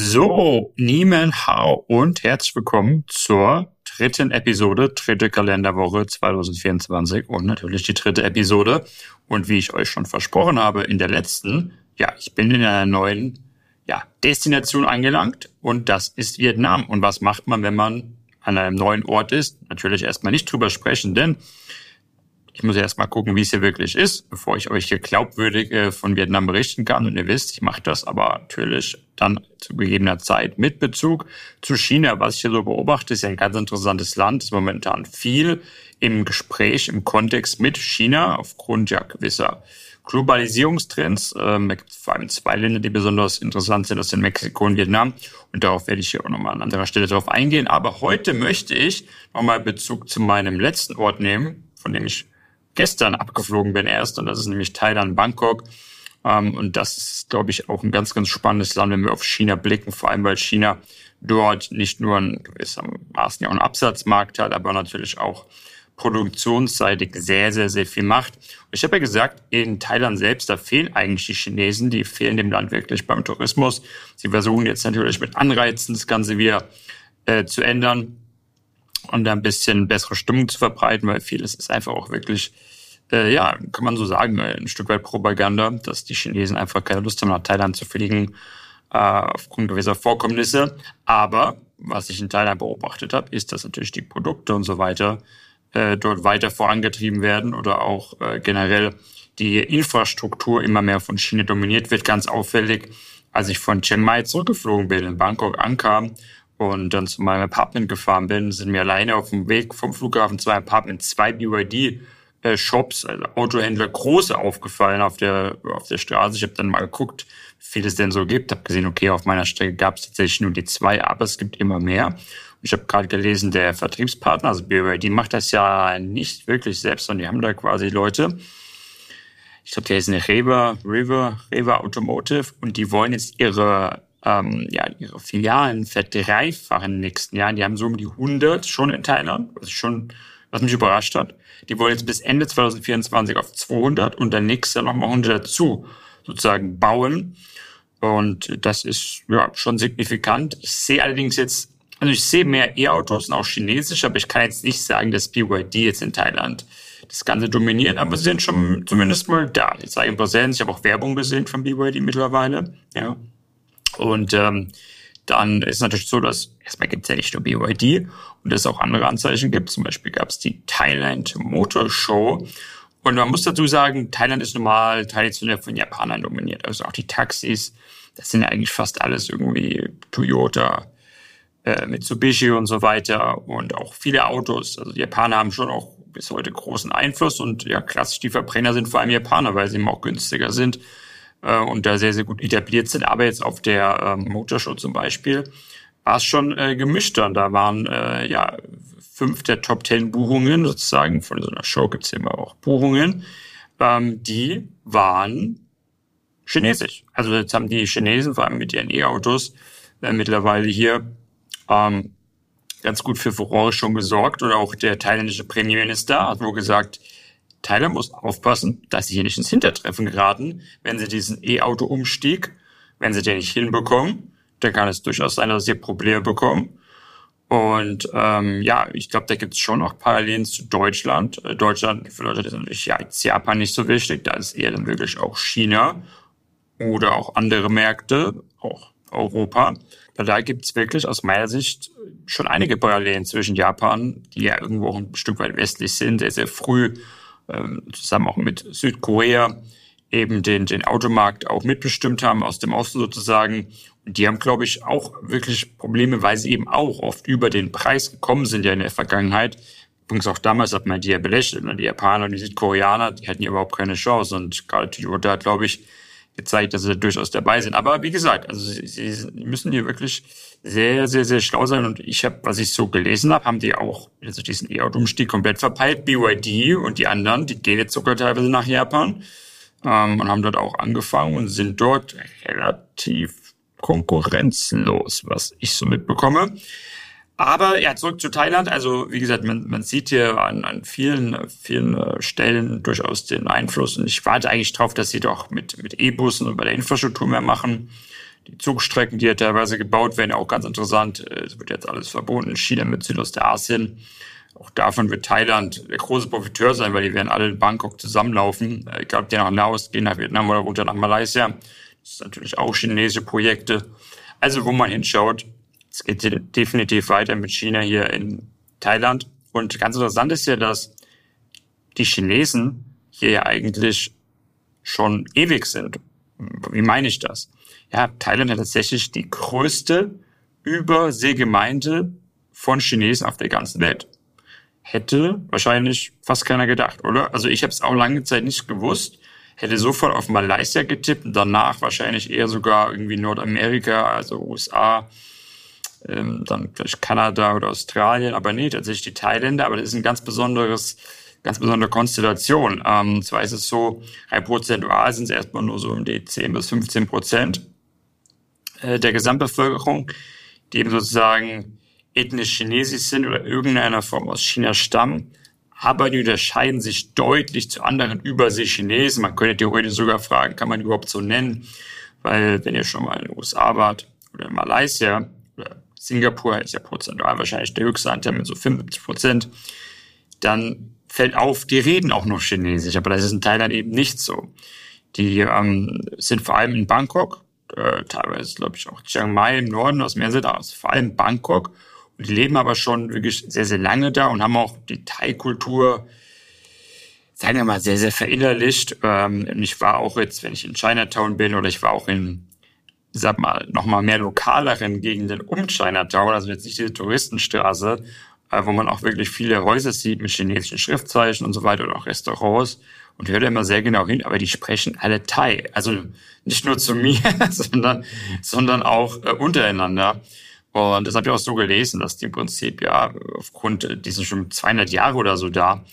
So, Niemen Hao und herzlich willkommen zur dritten Episode, dritte Kalenderwoche 2024 und natürlich die dritte Episode. Und wie ich euch schon versprochen habe in der letzten, ja, ich bin in einer neuen ja, Destination angelangt und das ist Vietnam. Und was macht man, wenn man an einem neuen Ort ist? Natürlich erstmal nicht drüber sprechen, denn ich muss erst mal gucken, wie es hier wirklich ist, bevor ich euch hier glaubwürdig äh, von Vietnam berichten kann. Und ihr wisst, ich mache das aber natürlich dann zu gegebener Zeit mit Bezug zu China. Was ich hier so beobachte, ist ja ein ganz interessantes Land, ist momentan viel im Gespräch, im Kontext mit China aufgrund ja gewisser Globalisierungstrends. Ähm, vor allem zwei Länder, die besonders interessant sind, das sind Mexiko und Vietnam. Und darauf werde ich hier auch nochmal an anderer Stelle drauf eingehen. Aber heute möchte ich nochmal Bezug zu meinem letzten Ort nehmen, von dem ich gestern abgeflogen bin erst. Und das ist nämlich Thailand, Bangkok. Ähm, und das ist, glaube ich, auch ein ganz, ganz spannendes Land, wenn wir auf China blicken. Vor allem, weil China dort nicht nur ein gewissermaßen ja auch einen Absatzmarkt hat, aber natürlich auch produktionsseitig sehr, sehr, sehr viel macht. Ich habe ja gesagt, in Thailand selbst, da fehlen eigentlich die Chinesen, die fehlen dem Land wirklich beim Tourismus. Sie versuchen jetzt natürlich mit Anreizen das Ganze wieder äh, zu ändern und da ein bisschen bessere Stimmung zu verbreiten, weil vieles ist einfach auch wirklich, äh, ja, kann man so sagen, ein Stück weit Propaganda, dass die Chinesen einfach keine Lust haben, nach Thailand zu fliegen, äh, aufgrund gewisser Vorkommnisse. Aber was ich in Thailand beobachtet habe, ist, dass natürlich die Produkte und so weiter äh, dort weiter vorangetrieben werden oder auch äh, generell die Infrastruktur immer mehr von China dominiert wird. Ganz auffällig, als ich von Chiang Mai zurückgeflogen bin, in Bangkok ankam und dann zu meinem Apartment gefahren bin, sind mir alleine auf dem Weg vom Flughafen zu meinem Apartment zwei BYD äh, Shops, also Autohändler, große aufgefallen auf der auf der Straße. Ich habe dann mal geguckt, wie viel es denn so gibt. Habe gesehen, okay, auf meiner Strecke gab es tatsächlich nur die zwei, aber es gibt immer mehr. Ich habe gerade gelesen, der Vertriebspartner, also BYD, macht das ja nicht wirklich selbst, sondern die haben da quasi Leute. Ich glaube, der ist eine Rewe, River, Rewe Automotive und die wollen jetzt ihre ähm, ja, ihre Filialen verdreifachen in den nächsten Jahren. Die haben so um die 100 schon in Thailand, was, schon, was mich überrascht hat. Die wollen jetzt bis Ende 2024 auf 200 und dann nächstes Jahr nochmal 100 dazu sozusagen bauen. Und das ist ja schon signifikant. Ich sehe allerdings jetzt, also ich sehe mehr E-Autos und auch chinesisch, aber ich kann jetzt nicht sagen, dass BYD jetzt in Thailand das Ganze dominiert, aber sie sind schon zumindest mal da. Ich in Präsenz, ich habe auch Werbung gesehen von BYD mittlerweile. Ja. Und ähm, dann ist natürlich so, dass erstmal gibt es ja nicht nur BYD und es auch andere Anzeichen gibt. Zum Beispiel gab es die Thailand Motor Show. Und man muss dazu sagen, Thailand ist normal traditionell von Japanern dominiert. Also auch die Taxis, das sind ja eigentlich fast alles irgendwie Toyota, äh, Mitsubishi und so weiter und auch viele Autos. Also die Japaner haben schon auch bis heute großen Einfluss und ja, klassisch die Verbrenner sind vor allem Japaner, weil sie eben auch günstiger sind äh, und da sehr, sehr gut etabliert sind. Aber jetzt auf der ähm, Motorshow zum Beispiel war es schon äh, gemischt dann. Da waren äh, ja fünf der Top Ten Buchungen sozusagen, von so einer Show gibt's ja immer auch Buchungen, ähm, die waren chinesisch. Also jetzt haben die Chinesen, vor allem mit ihren E-Autos, äh, mittlerweile hier ähm, ganz gut für Furore schon gesorgt. Oder auch der thailändische Premierminister hat wohl gesagt, Thailand muss aufpassen, dass sie hier nicht ins Hintertreffen geraten, wenn sie diesen E-Auto-Umstieg, wenn sie den nicht hinbekommen, dann kann es durchaus sein, dass sie Probleme bekommen. Und ähm, ja, ich glaube, da gibt es schon auch Parallelen zu Deutschland. Äh, Deutschland für Leute ist natürlich ja, jetzt Japan nicht so wichtig, da ist eher dann wirklich auch China oder auch andere Märkte, auch Europa. Weil da gibt es wirklich aus meiner Sicht schon einige Parallelen zwischen Japan, die ja irgendwo ein Stück weit westlich sind, sehr, sehr früh ähm, zusammen auch mit Südkorea eben den, den Automarkt auch mitbestimmt haben, aus dem Osten sozusagen. Und die haben, glaube ich, auch wirklich Probleme, weil sie eben auch oft über den Preis gekommen sind ja in der Vergangenheit. Übrigens auch damals hat man die ja belächelt. Ne? Die Japaner und die Südkoreaner, die hatten ja überhaupt keine Chance. Und gerade Toyota hat, glaube ich, gezeigt, dass sie durchaus dabei sind. Aber wie gesagt, also sie, sie müssen hier wirklich sehr, sehr, sehr schlau sein. Und ich habe, was ich so gelesen habe, haben die auch also diesen E-Auto-Umstieg komplett verpeilt. BYD und die anderen, die gehen jetzt sogar teilweise nach Japan ähm, und haben dort auch angefangen und sind dort relativ konkurrenzlos, was ich so mitbekomme. Aber ja, zurück zu Thailand. Also wie gesagt, man, man sieht hier an, an vielen, vielen äh, Stellen durchaus den Einfluss. Und ich warte eigentlich drauf, dass sie doch mit, mit E-Bussen und bei der Infrastruktur mehr machen. Die Zugstrecken, die ja teilweise gebaut werden, auch ganz interessant. Äh, es wird jetzt alles verbunden, China mit Südostasien. Auch davon wird Thailand der große Profiteur sein, weil die werden alle in Bangkok zusammenlaufen. Äh, ich glaube, die nach Laos gehen, nach Vietnam oder runter nach Malaysia. Das sind natürlich auch chinesische Projekte. Also wo man hinschaut, es geht definitiv weiter mit China hier in Thailand. Und ganz interessant ist ja, dass die Chinesen hier ja eigentlich schon ewig sind. Wie meine ich das? Ja, Thailand hat tatsächlich die größte Überseegemeinde von Chinesen auf der ganzen Welt. Hätte wahrscheinlich fast keiner gedacht, oder? Also ich habe es auch lange Zeit nicht gewusst. Hätte sofort auf Malaysia getippt und danach wahrscheinlich eher sogar irgendwie Nordamerika, also USA, ähm, dann vielleicht Kanada oder Australien, aber nee, tatsächlich die Thailänder. Aber das ist ein ganz besonderes ganz besondere Konstellation. Ähm, zwar ist es so, rein prozentual sind es erstmal nur so um die 10 bis 15 Prozent äh, der Gesamtbevölkerung, die eben sozusagen ethnisch chinesisch sind oder irgendeiner Form aus China stammen. Aber die unterscheiden sich deutlich zu anderen Übersee-Chinesen. Man könnte theoretisch sogar fragen, kann man die überhaupt so nennen? Weil wenn ihr schon mal in den USA wart oder in Malaysia oder Singapur ist ja prozentual wahrscheinlich der höchste Anteil mit so 75 Prozent, dann fällt auf, die reden auch noch Chinesisch, aber das ist in Thailand eben nicht so. Die ähm, sind vor allem in Bangkok, äh, teilweise glaube ich auch Chiang Mai im Norden, aus mehr sind aus, vor allem Bangkok. Und die leben aber schon wirklich sehr, sehr lange da und haben auch die Thai-Kultur, sagen wir mal, sehr, sehr verinnerlicht. Ähm, ich war auch jetzt, wenn ich in Chinatown bin oder ich war auch in, sag mal, nochmal mehr lokaleren Gegenden um Chinatown, also jetzt nicht diese Touristenstraße, äh, wo man auch wirklich viele Häuser sieht mit chinesischen Schriftzeichen und so weiter und auch Restaurants und hört immer sehr genau hin, aber die sprechen alle Thai. Also nicht nur zu mir, sondern, sondern auch äh, untereinander. Und das habe ich auch so gelesen, dass die im Prinzip ja aufgrund, die sind schon 200 Jahre oder so da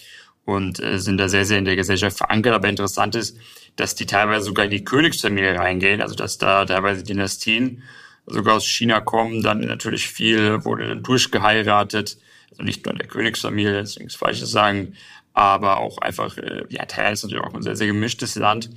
und äh, sind da sehr, sehr in der Gesellschaft verankert. Aber interessant ist, dass die teilweise sogar in die Königsfamilie reingehen, also dass da teilweise Dynastien sogar aus China kommen, dann natürlich viel wurde dann durchgeheiratet also nicht nur in der Königsfamilie, deswegen ist falsch zu sagen, aber auch einfach, äh, ja, Thailand ist natürlich auch ein sehr, sehr gemischtes Land.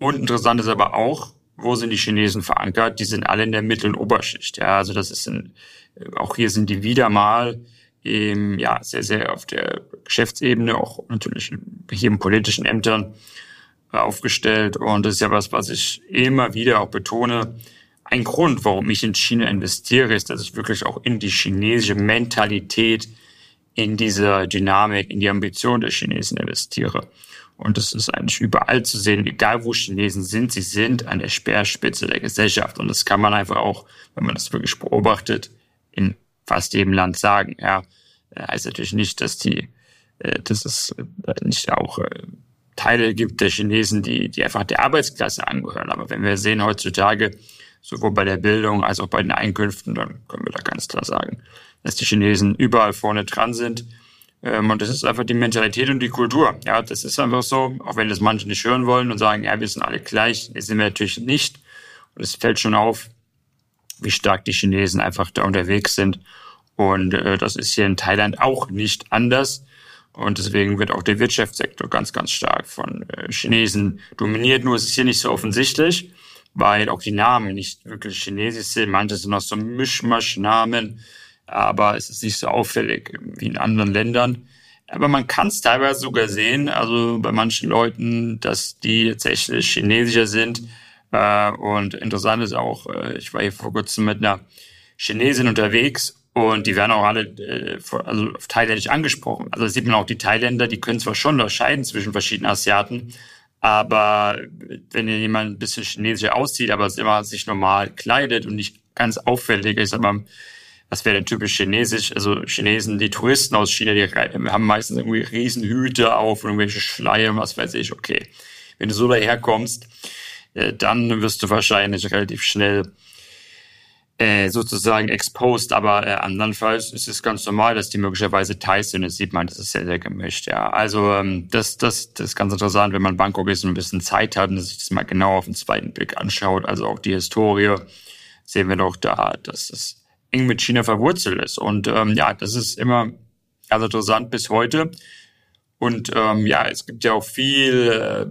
Und interessant ist aber auch, wo sind die Chinesen verankert? Die sind alle in der Mittel- und Oberschicht. Ja, also das ist ein, äh, auch hier sind die wieder mal ähm, ja, sehr, sehr auf der Geschäftsebene, auch natürlich hier in politischen Ämtern äh, aufgestellt. Und das ist ja was, was ich immer wieder auch betone ein Grund, warum ich in China investiere, ist, dass ich wirklich auch in die chinesische Mentalität, in diese Dynamik, in die Ambition der Chinesen investiere. Und das ist eigentlich überall zu sehen, egal wo Chinesen sind, sie sind an der Speerspitze der Gesellschaft. Und das kann man einfach auch, wenn man das wirklich beobachtet, in fast jedem Land sagen. Ja, heißt natürlich nicht, dass die, äh, dass es äh, nicht auch äh, Teile gibt der Chinesen, die, die einfach der Arbeitsklasse angehören. Aber wenn wir sehen heutzutage, sowohl bei der Bildung als auch bei den Einkünften, dann können wir da ganz klar sagen, dass die Chinesen überall vorne dran sind. Ähm, und das ist einfach die Mentalität und die Kultur. Ja, das ist einfach so, auch wenn das manche nicht hören wollen und sagen, ja, wir sind alle gleich, das sind wir natürlich nicht. Und es fällt schon auf, wie stark die Chinesen einfach da unterwegs sind. Und äh, das ist hier in Thailand auch nicht anders. Und deswegen wird auch der Wirtschaftssektor ganz, ganz stark von äh, Chinesen dominiert. Nur ist es hier nicht so offensichtlich weil auch die Namen nicht wirklich chinesisch sind. Manche sind auch so Mischmasch-Namen, aber es ist nicht so auffällig wie in anderen Ländern. Aber man kann es teilweise sogar sehen, also bei manchen Leuten, dass die tatsächlich chinesischer sind. Äh, und interessant ist auch, äh, ich war hier vor kurzem mit einer Chinesin unterwegs und die werden auch alle äh, also auf Thailändisch angesprochen. Also sieht man auch die Thailänder, die können zwar schon unterscheiden zwischen verschiedenen Asiaten, aber wenn jemand ein bisschen chinesischer aussieht, aber immer sich normal kleidet und nicht ganz auffällig ist, aber was wäre denn typisch chinesisch? Also Chinesen, die Touristen aus China, die haben meistens irgendwie Riesenhüte auf und irgendwelche Schleier, was weiß ich. Okay, wenn du so daherkommst, äh, dann wirst du wahrscheinlich relativ schnell äh, sozusagen exposed, aber äh, andernfalls ist es ganz normal, dass die möglicherweise Thais sind. Das sieht man, das ist sehr, sehr gemischt, ja. Also ähm, das, das, das ist ganz interessant, wenn man Bangkok ist und ein bisschen Zeit hat und sich das mal genau auf den zweiten Blick anschaut. Also auch die Historie sehen wir doch da, dass es eng mit China verwurzelt ist. Und ähm, ja, das ist immer ganz interessant bis heute. Und ähm, ja, es gibt ja auch viel äh,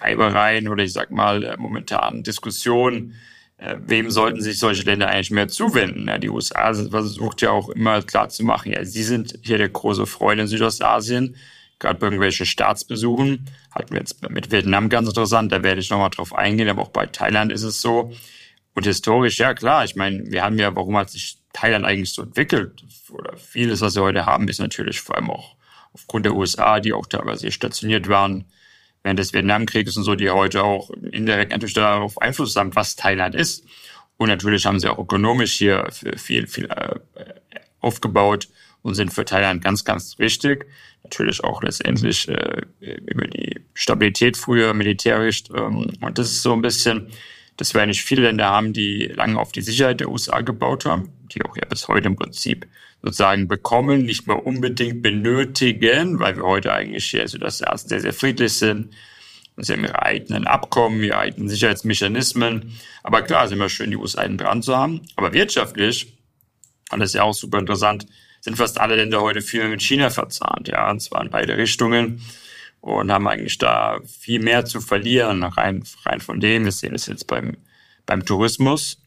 Reibereien oder ich sag mal äh, momentan Diskussionen äh, wem sollten sich solche Länder eigentlich mehr zuwenden? Ja, die USA versucht ja auch immer klar zu machen, ja, sie sind hier der große Freund in Südostasien. Gerade bei irgendwelchen Staatsbesuchen hatten wir jetzt mit Vietnam ganz interessant, da werde ich nochmal drauf eingehen, aber auch bei Thailand ist es so. Und historisch, ja klar, ich meine, wir haben ja, warum hat sich Thailand eigentlich so entwickelt? Oder vieles, was wir heute haben, ist natürlich vor allem auch aufgrund der USA, die auch teilweise stationiert waren, während des Vietnamkrieges und so, die heute auch indirekt natürlich darauf Einfluss haben, was Thailand ist. Und natürlich haben sie auch ökonomisch hier viel, viel äh, aufgebaut und sind für Thailand ganz, ganz wichtig. Natürlich auch letztendlich äh, über die Stabilität früher militärisch. Ähm, und das ist so ein bisschen, dass wir nicht viele Länder haben, die lange auf die Sicherheit der USA gebaut haben, die auch ja bis heute im Prinzip sozusagen bekommen, nicht mehr unbedingt benötigen, weil wir heute eigentlich hier Südostasien sehr, sehr friedlich sind. Sie haben ihre eigenen Abkommen, ihre eigenen Sicherheitsmechanismen. Aber klar, es ist immer schön, die USA dran zu haben. Aber wirtschaftlich, und das ist ja auch super interessant, sind fast alle Länder heute viel mit China verzahnt, ja, und zwar in beide Richtungen und haben eigentlich da viel mehr zu verlieren, rein, rein von dem. Wir sehen es jetzt beim, beim Tourismus.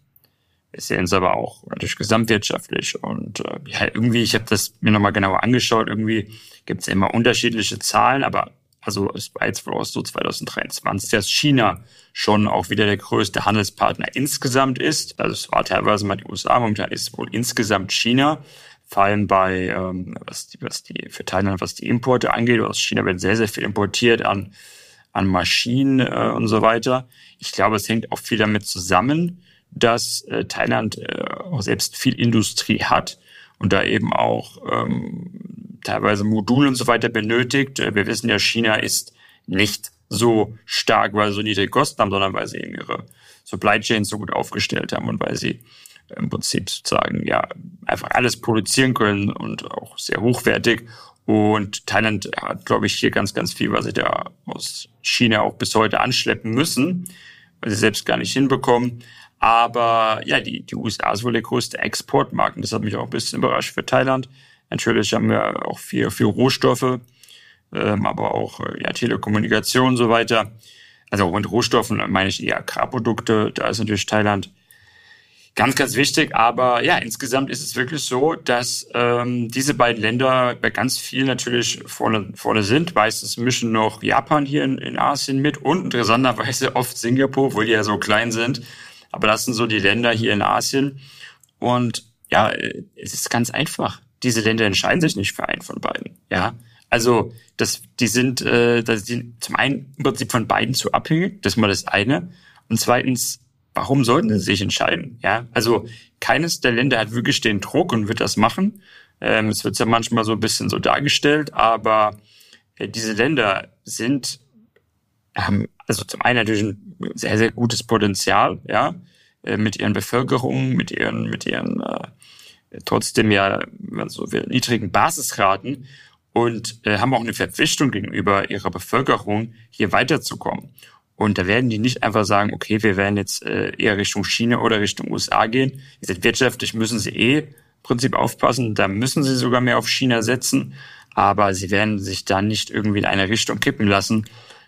Sehen es aber auch natürlich gesamtwirtschaftlich. Und äh, ja, irgendwie, ich habe das mir nochmal genauer angeschaut, irgendwie gibt es ja immer unterschiedliche Zahlen, aber also es war jetzt wohl so 2023, dass China schon auch wieder der größte Handelspartner insgesamt ist. Also es war teilweise mal die USA, momentan ist wohl insgesamt China. Vor allem bei, ähm, was, die, was die für Thailand, was die Importe angeht. Aus China wird sehr, sehr viel importiert an, an Maschinen äh, und so weiter. Ich glaube, es hängt auch viel damit zusammen, dass äh, Thailand äh, auch selbst viel Industrie hat und da eben auch ähm, teilweise Module und so weiter benötigt. Äh, wir wissen ja, China ist nicht so stark, weil sie so niedrige Kosten haben, sondern weil sie eben ihre Supply Chains so gut aufgestellt haben und weil sie im Prinzip sozusagen ja einfach alles produzieren können und auch sehr hochwertig. Und Thailand hat, glaube ich, hier ganz, ganz viel, was sie da aus China auch bis heute anschleppen müssen, weil sie selbst gar nicht hinbekommen. Aber ja, die, die USA ist wohl der größte Exportmarkt. Und das hat mich auch ein bisschen überrascht für Thailand. Natürlich haben wir auch viel, viel Rohstoffe, ähm, aber auch äh, ja, Telekommunikation und so weiter. Also auch mit Rohstoffen meine ich eher Agrarprodukte. Da ist natürlich Thailand ganz, ganz wichtig. Aber ja, insgesamt ist es wirklich so, dass ähm, diese beiden Länder bei ganz viel natürlich vorne, vorne sind. Meistens mischen noch Japan hier in, in Asien mit und interessanterweise oft Singapur, wo die ja so klein sind. Aber das sind so die Länder hier in Asien. Und ja, es ist ganz einfach. Diese Länder entscheiden sich nicht für einen von beiden. Ja, also das, die sind, äh, das sind zum einen im Prinzip von beiden zu abhängig. Das ist mal das eine. Und zweitens, warum sollten sie sich entscheiden? Ja, also keines der Länder hat wirklich den Druck und wird das machen. Ähm, es wird ja manchmal so ein bisschen so dargestellt, aber äh, diese Länder sind haben also zum einen natürlich ein sehr, sehr gutes Potenzial, ja, äh, mit ihren Bevölkerungen, mit ihren, mit ihren äh, trotzdem ja so niedrigen Basisraten und äh, haben auch eine Verpflichtung gegenüber ihrer Bevölkerung, hier weiterzukommen. Und da werden die nicht einfach sagen, okay, wir werden jetzt äh, eher Richtung China oder Richtung USA gehen. Gesagt, wirtschaftlich müssen sie eh im Prinzip aufpassen, da müssen sie sogar mehr auf China setzen, aber sie werden sich da nicht irgendwie in eine Richtung kippen lassen,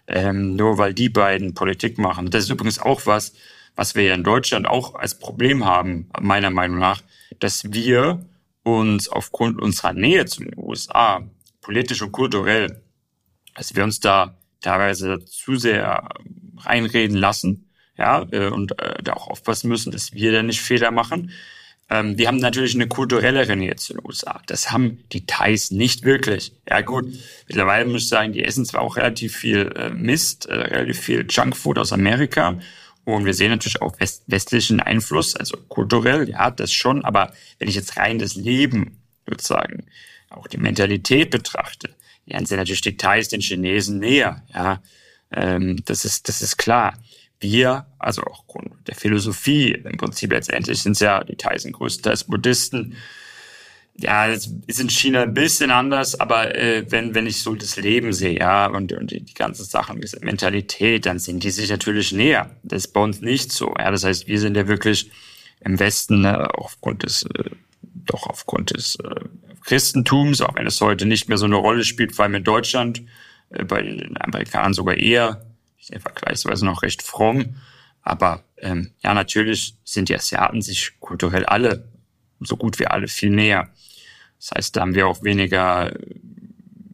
ähm, nur weil die beiden Politik machen. Das ist übrigens auch was, was wir ja in Deutschland auch als Problem haben, meiner Meinung nach, dass wir uns aufgrund unserer Nähe zu den USA, politisch und kulturell, dass wir uns da teilweise zu sehr reinreden lassen, ja, äh, und äh, da auch aufpassen müssen, dass wir da nicht Fehler machen. Ähm, wir haben natürlich eine kulturelle Nähe zu den USA. Das haben die Thais nicht wirklich. Ja gut, mittlerweile muss ich sagen, die essen zwar auch relativ viel äh, Mist, äh, relativ viel Junkfood aus Amerika. Und wir sehen natürlich auch west westlichen Einfluss, also kulturell, ja, das schon. Aber wenn ich jetzt rein das Leben sozusagen, auch die Mentalität betrachte, dann sind natürlich die Thais den Chinesen näher, ja. Ähm, das ist, das ist klar wir, also auch Grund der Philosophie, im Prinzip letztendlich sind ja, die Thais sind größtenteils Buddhisten. Ja, das ist in China ein bisschen anders, aber äh, wenn, wenn ich so das Leben sehe, ja, und, und die, die ganzen Sachen, diese Mentalität, dann sind die sich natürlich näher. Das ist bei uns nicht so. Ja, das heißt, wir sind ja wirklich im Westen äh, aufgrund des, äh, doch aufgrund des äh, Christentums, auch wenn es heute nicht mehr so eine Rolle spielt, vor allem in Deutschland, äh, bei den Amerikanern sogar eher vergleichsweise noch recht fromm. Aber ähm, ja, natürlich sind die Asiaten sich kulturell alle, so gut wie alle, viel näher. Das heißt, da haben wir auch weniger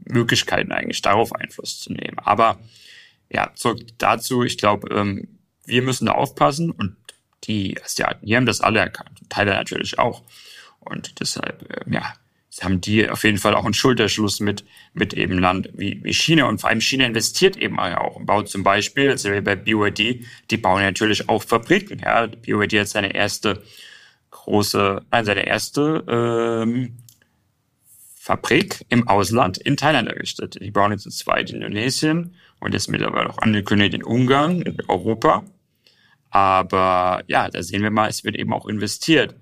Möglichkeiten eigentlich darauf Einfluss zu nehmen. Aber ja, zurück dazu, ich glaube, ähm, wir müssen da aufpassen und die Asiaten, die haben das alle erkannt, Thailand natürlich auch. Und deshalb, äh, ja, haben die auf jeden Fall auch einen Schulterschluss mit, mit eben Land wie, wie China. Und vor allem China investiert eben auch und baut zum Beispiel, also bei BYD, die bauen natürlich auch Fabriken. Ja, BYD hat seine erste große, nein, seine erste ähm, Fabrik im Ausland in Thailand errichtet. Die bauen jetzt zwei in Indonesien und jetzt mittlerweile auch angekündigt in Ungarn, in Europa. Aber ja, da sehen wir mal, es wird eben auch investiert.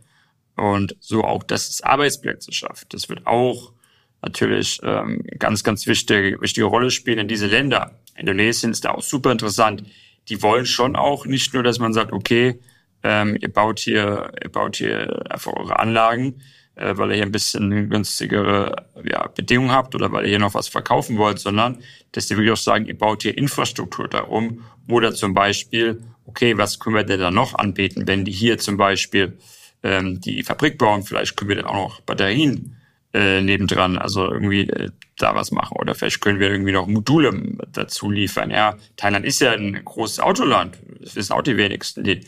Und so auch, dass es Arbeitsplätze schafft. Das wird auch natürlich ähm, ganz, ganz wichtige, wichtige Rolle spielen in diese Länder. Indonesien ist da auch super interessant. Die wollen schon auch nicht nur, dass man sagt, okay, ähm, ihr baut hier, ihr baut hier einfach eure Anlagen, äh, weil ihr hier ein bisschen günstigere ja, Bedingungen habt oder weil ihr hier noch was verkaufen wollt, sondern dass die wirklich auch sagen, ihr baut hier Infrastruktur darum oder zum Beispiel, okay, was können wir denn da noch anbieten, wenn die hier zum Beispiel ähm, die Fabrik bauen, vielleicht können wir dann auch noch Batterien äh, nebendran, also irgendwie äh, da was machen oder vielleicht können wir irgendwie noch Module dazu liefern. Ja, Thailand ist ja ein großes Autoland, das wissen auch die wenigsten, die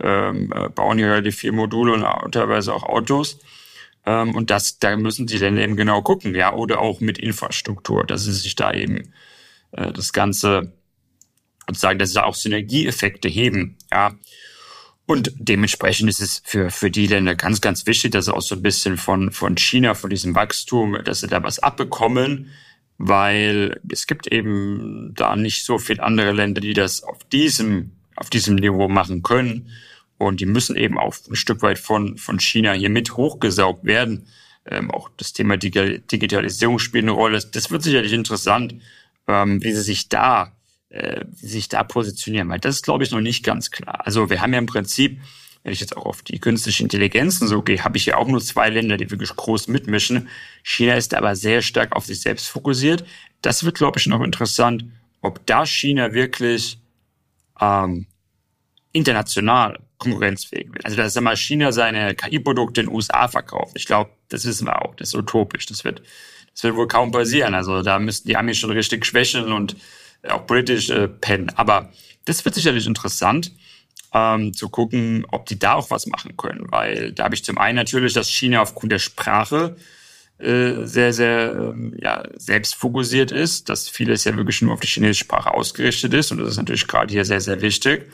ähm, äh, bauen hier relativ viele Module und teilweise auch Autos. Ähm, und das, da müssen sie dann eben genau gucken, ja, oder auch mit Infrastruktur, dass sie sich da eben äh, das Ganze sozusagen, dass sie da auch Synergieeffekte heben, ja. Und dementsprechend ist es für, für die Länder ganz, ganz wichtig, dass sie auch so ein bisschen von, von China, von diesem Wachstum, dass sie da was abbekommen, weil es gibt eben da nicht so viele andere Länder, die das auf diesem, auf diesem Niveau machen können. Und die müssen eben auch ein Stück weit von, von China hier mit hochgesaugt werden. Ähm, auch das Thema Digitalisierung spielt eine Rolle. Das wird sicherlich interessant, ähm, wie sie sich da äh, sich da positionieren, weil das ist, glaube ich, noch nicht ganz klar. Also wir haben ja im Prinzip, wenn ich jetzt auch auf die künstliche Intelligenzen so gehe, habe ich ja auch nur zwei Länder, die wirklich groß mitmischen. China ist aber sehr stark auf sich selbst fokussiert. Das wird, glaube ich, noch interessant, ob da China wirklich ähm, international konkurrenzfähig wird. Also dass mal China seine KI-Produkte in den USA verkauft. Ich glaube, das wissen wir auch. Das ist utopisch. Das wird, das wird wohl kaum passieren. Also da müssten die Amis schon richtig schwächeln und auch British äh, Pen. Aber das wird sicherlich interessant, ähm, zu gucken, ob die da auch was machen können. Weil da habe ich zum einen natürlich, dass China aufgrund der Sprache äh, sehr, sehr ähm, ja, selbstfokussiert ist, dass vieles ja wirklich nur auf die chinesische Sprache ausgerichtet ist. Und das ist natürlich gerade hier sehr, sehr wichtig.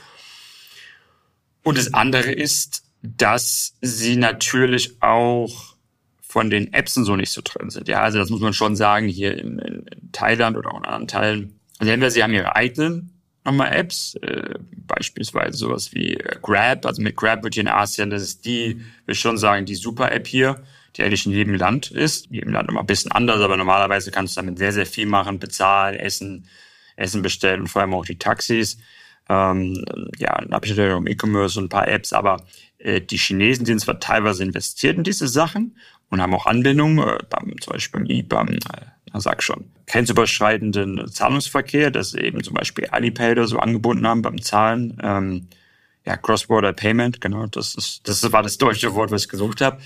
Und das andere ist, dass sie natürlich auch von den Apps und so nicht so drin sind. Ja, also das muss man schon sagen, hier in, in Thailand oder auch in anderen Teilen entweder sie haben ihre eigenen nochmal Apps, äh, beispielsweise sowas wie äh, Grab, also mit Grab wird hier in Asien, das ist die, will schon sagen, die Super-App hier, die eigentlich in jedem Land ist. In jedem Land immer ein bisschen anders, aber normalerweise kannst du damit sehr, sehr viel machen, bezahlen, essen, Essen bestellen und vor allem auch die Taxis. Ähm, ja, dann habe ich natürlich im E-Commerce und ein paar Apps, aber die Chinesen sind zwar teilweise investiert in diese Sachen und haben auch Anbindungen, äh, beim, zum Beispiel beim IBAN, äh, sag schon, grenzüberschreitenden Zahlungsverkehr, dass eben zum Beispiel Alipay oder so angebunden haben beim Zahlen. Ähm, ja, Cross-Border Payment, genau, das ist, das war das deutsche Wort, was ich gesucht habe.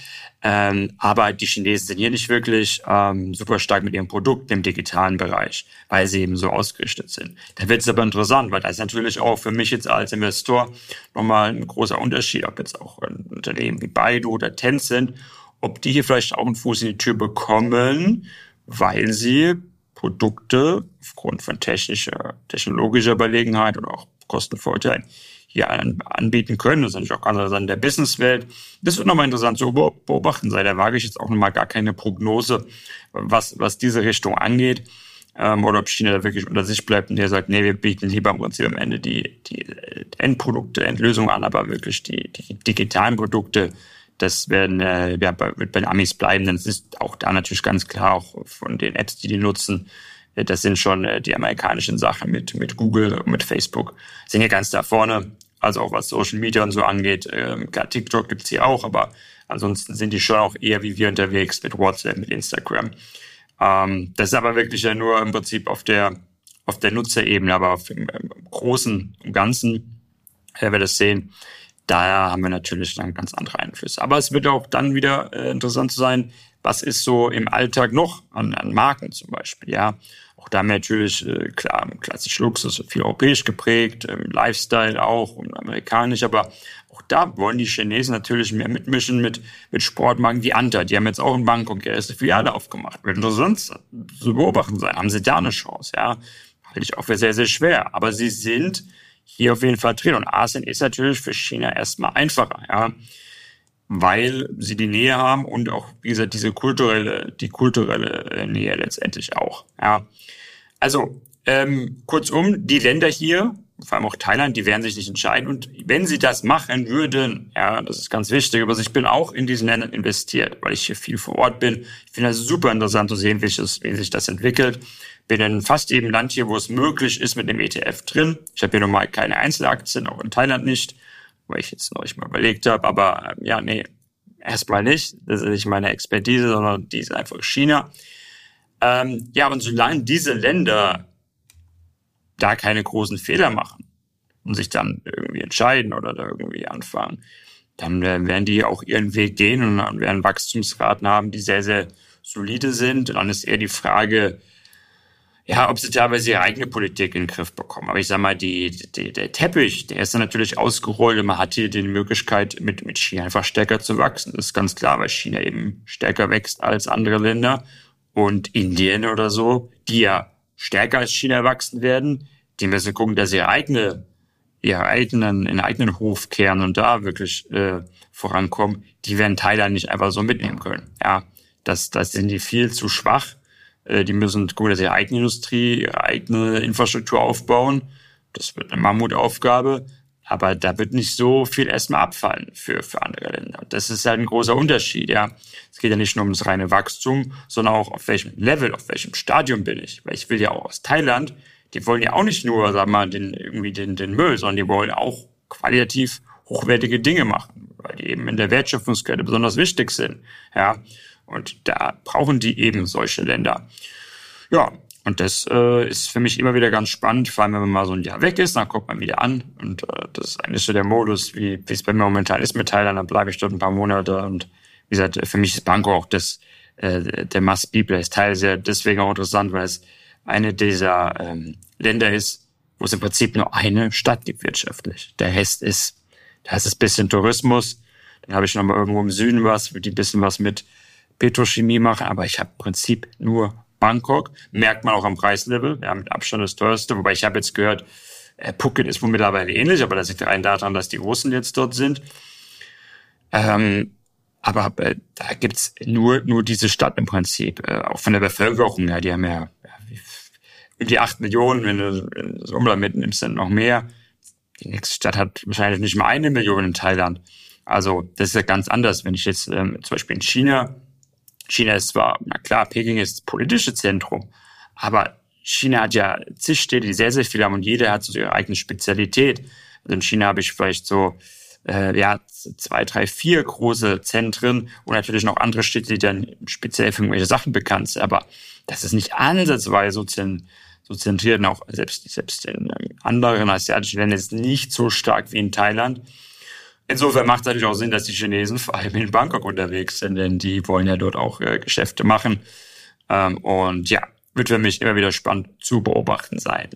Ähm, aber die Chinesen sind hier nicht wirklich ähm, super stark mit ihrem Produkt im digitalen Bereich, weil sie eben so ausgerichtet sind. Da wird es aber interessant, weil das ist natürlich auch für mich jetzt als Investor nochmal ein großer Unterschied, ob jetzt auch ein Unternehmen wie Baidu oder Tencent, ob die hier vielleicht auch einen Fuß in die Tür bekommen, weil sie Produkte aufgrund von technischer, technologischer Überlegenheit oder auch Kostenvorteil hier anbieten können. Das ist natürlich auch ganz interessant in der Businesswelt. Das wird nochmal interessant zu beobachten sein. Da wage ich jetzt auch nochmal gar keine Prognose, was, was diese Richtung angeht. Ähm, oder ob China da wirklich unter sich bleibt und der sagt, nee, wir bieten lieber im Prinzip am Ende die, die Endprodukte, Endlösungen an, aber wirklich die, die digitalen Produkte das werden äh, ja, wird bei den Amis bleiben, denn es ist auch da natürlich ganz klar, auch von den Apps, die die nutzen, das sind schon äh, die amerikanischen Sachen mit, mit Google und mit Facebook, sind hier ganz da vorne. Also auch was Social Media und so angeht. Ähm, klar, TikTok gibt's hier auch, aber ansonsten sind die schon auch eher wie wir unterwegs mit WhatsApp, mit Instagram. Ähm, das ist aber wirklich ja nur im Prinzip auf der, auf der Nutzerebene, aber auf im Großen und Ganzen Er wird es sehen. Daher haben wir natürlich dann ganz andere Einflüsse. Aber es wird auch dann wieder äh, interessant zu sein, was ist so im Alltag noch an, an Marken zum Beispiel, ja. Auch da natürlich, äh, klar, klassisch Luxus, viel europäisch geprägt, ähm, Lifestyle auch und amerikanisch, aber auch da wollen die Chinesen natürlich mehr mitmischen mit, mit Sportmarken wie Anta. Die haben jetzt auch in Bangkok ihre erste Filiale aufgemacht. Wird interessant zu beobachten sein. Haben sie da eine Chance, ja. Halte ich auch für sehr, sehr schwer. Aber sie sind hier auf jeden Fall drin. Und Asien ist natürlich für China erstmal einfacher, ja weil sie die Nähe haben und auch, wie gesagt, diese kulturelle, die kulturelle äh, Nähe letztendlich auch. Ja. Also, ähm, kurzum, die Länder hier, vor allem auch Thailand, die werden sich nicht entscheiden. Und wenn sie das machen würden, ja, das ist ganz wichtig, aber ich bin auch in diesen Ländern investiert, weil ich hier viel vor Ort bin. Ich finde das super interessant zu sehen, wie, das, wie sich das entwickelt. Bin in fast jedem Land hier, wo es möglich ist, mit dem ETF drin. Ich habe hier normal keine Einzelaktien, auch in Thailand nicht weil ich jetzt noch nicht mal überlegt habe, aber ähm, ja, nee, erstmal nicht. Das ist nicht meine Expertise, sondern die ist einfach China. Ähm, ja, und solange diese Länder da keine großen Fehler machen und sich dann irgendwie entscheiden oder da irgendwie anfangen, dann werden die auch ihren Weg gehen und dann werden Wachstumsraten haben, die sehr, sehr solide sind. Und dann ist eher die Frage, ja, ob sie teilweise ihre eigene Politik in den Griff bekommen. Aber ich sag mal, die, die, der Teppich, der ist dann natürlich ausgerollt und man hat hier die Möglichkeit, mit, mit China einfach stärker zu wachsen. Das ist ganz klar, weil China eben stärker wächst als andere Länder. Und Indien oder so, die ja stärker als China wachsen werden, die müssen gucken, dass sie ihre eigene, ihre eigenen, in eigenen Hof kehren und da wirklich äh, vorankommen. Die werden Thailand nicht einfach so mitnehmen können. Ja, das, das sind die viel zu schwach die müssen dass ihre eigene Industrie, ihre eigene Infrastruktur aufbauen. Das wird eine Mammutaufgabe. Aber da wird nicht so viel erstmal abfallen für, für andere Länder. Das ist halt ein großer Unterschied, ja. Es geht ja nicht nur ums reine Wachstum, sondern auch auf welchem Level, auf welchem Stadium bin ich. Weil ich will ja auch aus Thailand, die wollen ja auch nicht nur, sag mal, den, irgendwie den, den Müll, sondern die wollen auch qualitativ hochwertige Dinge machen, weil die eben in der Wertschöpfungskette besonders wichtig sind, ja. Und da brauchen die eben solche Länder. Ja, und das äh, ist für mich immer wieder ganz spannend, vor allem wenn man mal so ein Jahr weg ist, dann kommt man wieder an. Und äh, das ist eigentlich so der Modus, wie es bei mir momentan ist mit Thailand. Dann bleibe ich dort ein paar Monate. Und wie gesagt, für mich ist Bangkok auch das, äh, der Must-Be-Place. Teil ist ja deswegen auch interessant, weil es eine dieser ähm, Länder ist, wo es im Prinzip nur eine Stadt gibt wirtschaftlich. Der Rest ist, da ist es bisschen Tourismus. Dann habe ich noch mal irgendwo im Süden was, die bisschen was mit Petrochemie machen, aber ich habe im Prinzip nur Bangkok. Merkt man auch am Preislevel. Ja, mit Abstand das teuerste. Wobei ich habe jetzt gehört, äh, Phuket ist wohl mittlerweile ähnlich, aber das liegt rein daran, dass die Russen jetzt dort sind. Ähm, aber äh, da gibt's nur, nur diese Stadt im Prinzip. Äh, auch von der Bevölkerung, ja, die haben ja, ja die acht Millionen, wenn du, wenn du das Umland mitnimmst, sind noch mehr. Die nächste Stadt hat wahrscheinlich nicht mal eine Million in Thailand. Also das ist ja ganz anders. Wenn ich jetzt ähm, zum Beispiel in China China ist zwar, na klar, Peking ist das politische Zentrum, aber China hat ja zig Städte, die sehr, sehr viel haben und jeder hat so ihre eigene Spezialität. Also in China habe ich vielleicht so äh, ja, zwei, drei, vier große Zentren und natürlich noch andere Städte, die dann speziell für irgendwelche Sachen bekannt sind. Aber das ist nicht ansatzweise so, so zentriert. Und auch selbst, selbst in anderen asiatischen Ländern ist nicht so stark wie in Thailand. Insofern macht es natürlich auch Sinn, dass die Chinesen vor allem in Bangkok unterwegs sind, denn die wollen ja dort auch äh, Geschäfte machen. Ähm, und ja, wird für mich immer wieder spannend zu beobachten sein.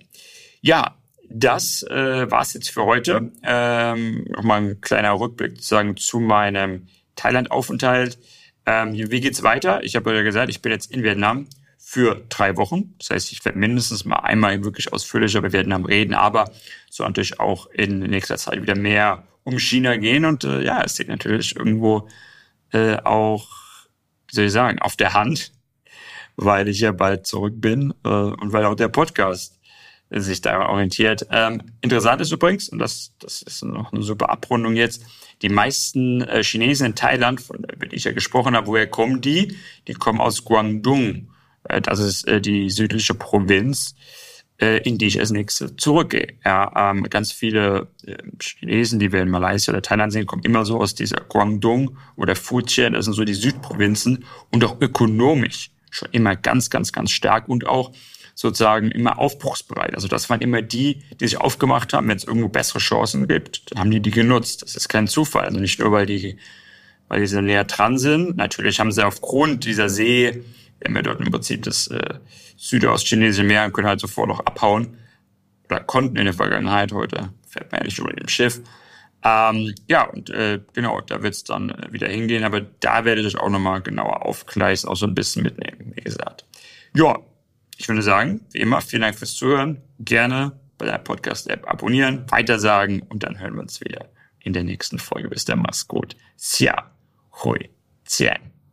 Ja, das äh, war jetzt für heute. Ähm, Nochmal ein kleiner Rückblick sozusagen zu meinem Thailand-Aufenthalt. Ähm, wie geht's weiter? Ich habe ja gesagt, ich bin jetzt in Vietnam für drei Wochen. Das heißt, ich werde mindestens mal einmal wirklich ausführlicher über Vietnam reden, aber so natürlich auch in nächster Zeit wieder mehr um China gehen. Und äh, ja, es liegt natürlich irgendwo äh, auch, wie soll ich sagen, auf der Hand, weil ich ja bald zurück bin äh, und weil auch der Podcast sich daran orientiert. Ähm, interessant ist übrigens, und das, das ist noch eine super Abrundung jetzt, die meisten äh, Chinesen in Thailand, von der ich ja gesprochen habe, woher kommen die? Die kommen aus Guangdong. Äh, das ist äh, die südliche Provinz in die ich als nächstes zurückgehe. Ja, ähm, ganz viele äh, Chinesen, die wir in Malaysia oder Thailand sehen, kommen immer so aus dieser Guangdong oder Fujian, das sind so die Südprovinzen und auch ökonomisch schon immer ganz, ganz, ganz stark und auch sozusagen immer aufbruchsbereit. Also das waren immer die, die sich aufgemacht haben, wenn es irgendwo bessere Chancen gibt, dann haben die die genutzt. Das ist kein Zufall. Also nicht nur, weil die, weil die so näher dran sind. Natürlich haben sie aufgrund dieser See, wir haben ja dort im Prinzip das äh, südostchinesische Meer und können halt sofort noch abhauen. Oder konnten in der Vergangenheit. Heute fährt man ja nicht über dem Schiff. Ähm, ja, und äh, genau, da wird's dann äh, wieder hingehen, aber da werde ich auch nochmal genauer aufgleisen, auch so ein bisschen mitnehmen, wie gesagt. Ja, ich würde sagen, wie immer, vielen Dank fürs Zuhören. Gerne bei der Podcast-App abonnieren, weitersagen und dann hören wir uns wieder in der nächsten Folge. Bis dann, mach's gut. Xia, Hui, Zien.